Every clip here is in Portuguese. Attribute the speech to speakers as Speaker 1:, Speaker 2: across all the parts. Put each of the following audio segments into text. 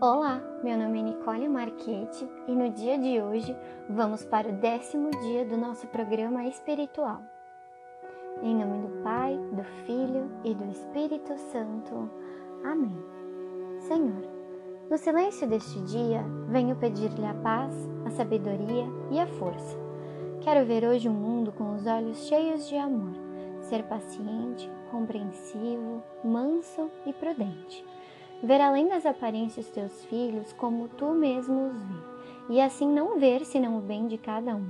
Speaker 1: Olá, meu nome é Nicole Marchetti e no dia de hoje vamos para o décimo dia do nosso programa espiritual. Em nome do Pai, do Filho e do Espírito Santo. Amém. Senhor, no silêncio deste dia, venho pedir-lhe a paz, a sabedoria e a força. Quero ver hoje o um mundo com os olhos cheios de amor, ser paciente, compreensivo, manso e prudente ver além das aparências teus filhos como tu mesmo os vê, e assim não ver senão o bem de cada um.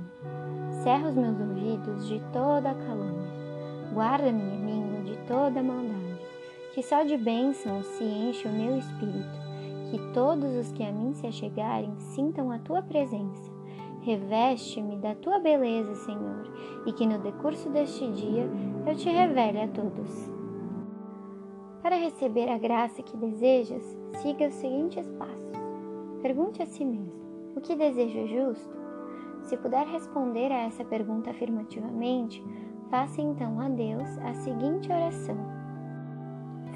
Speaker 1: Cerra os meus ouvidos de toda a calúnia, guarda minha língua de toda a maldade, que só de bênçãos se enche o meu espírito, que todos os que a mim se achegarem sintam a tua presença. Reveste-me da tua beleza, Senhor, e que no decurso deste dia eu te revele a todos. Para receber a graça que desejas, siga os seguintes passos. Pergunte a si mesmo: o que desejo é justo? Se puder responder a essa pergunta afirmativamente, faça então a Deus a seguinte oração: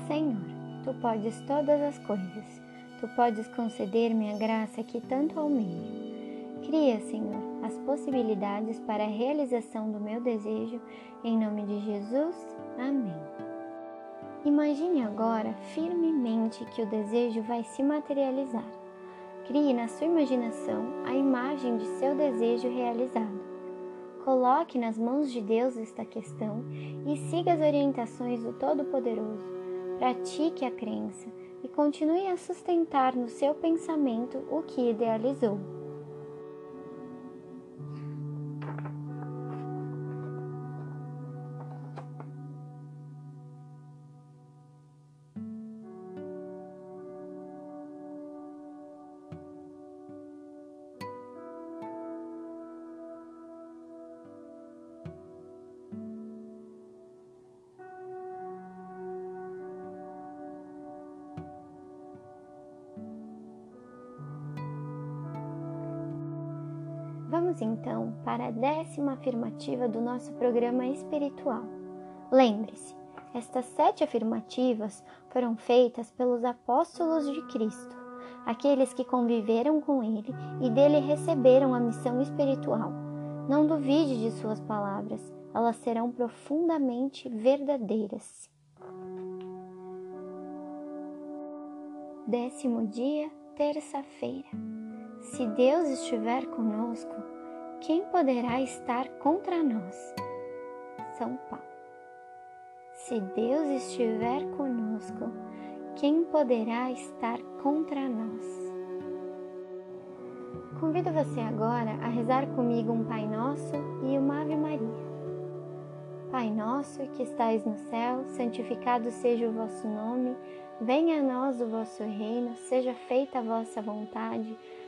Speaker 1: Senhor, tu podes todas as coisas, tu podes conceder-me a graça que tanto almejo. Cria, Senhor, as possibilidades para a realização do meu desejo, em nome de Jesus. Amém. Imagine agora firmemente que o desejo vai se materializar. Crie na sua imaginação a imagem de seu desejo realizado. Coloque nas mãos de Deus esta questão e siga as orientações do Todo-Poderoso. Pratique a crença e continue a sustentar no seu pensamento o que idealizou. Vamos então para a décima afirmativa do nosso programa espiritual. Lembre-se, estas sete afirmativas foram feitas pelos apóstolos de Cristo, aqueles que conviveram com ele e dele receberam a missão espiritual. Não duvide de suas palavras, elas serão profundamente verdadeiras. Décimo dia, terça-feira. Se Deus estiver conosco, quem poderá estar contra nós? São Paulo. Se Deus estiver conosco, quem poderá estar contra nós? Convido você agora a rezar comigo um Pai Nosso e uma Ave Maria. Pai nosso que estais no céu, santificado seja o vosso nome, venha a nós o vosso reino, seja feita a vossa vontade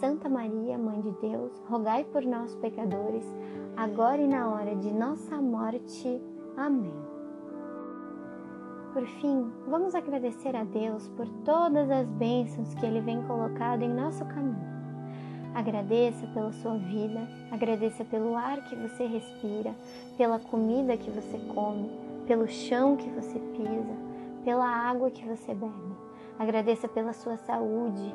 Speaker 1: Santa Maria, Mãe de Deus, rogai por nós, pecadores, agora e na hora de nossa morte. Amém. Por fim, vamos agradecer a Deus por todas as bênçãos que Ele vem colocado em nosso caminho. Agradeça pela sua vida, agradeça pelo ar que você respira, pela comida que você come, pelo chão que você pisa, pela água que você bebe. Agradeça pela sua saúde,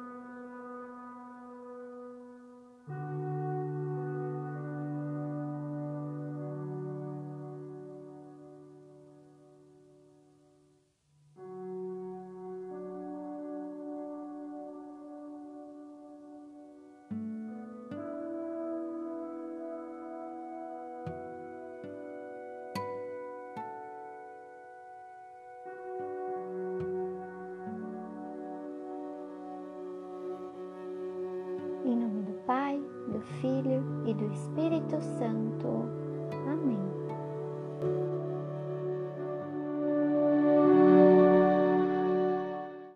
Speaker 1: Filho e do Espírito Santo. Amém.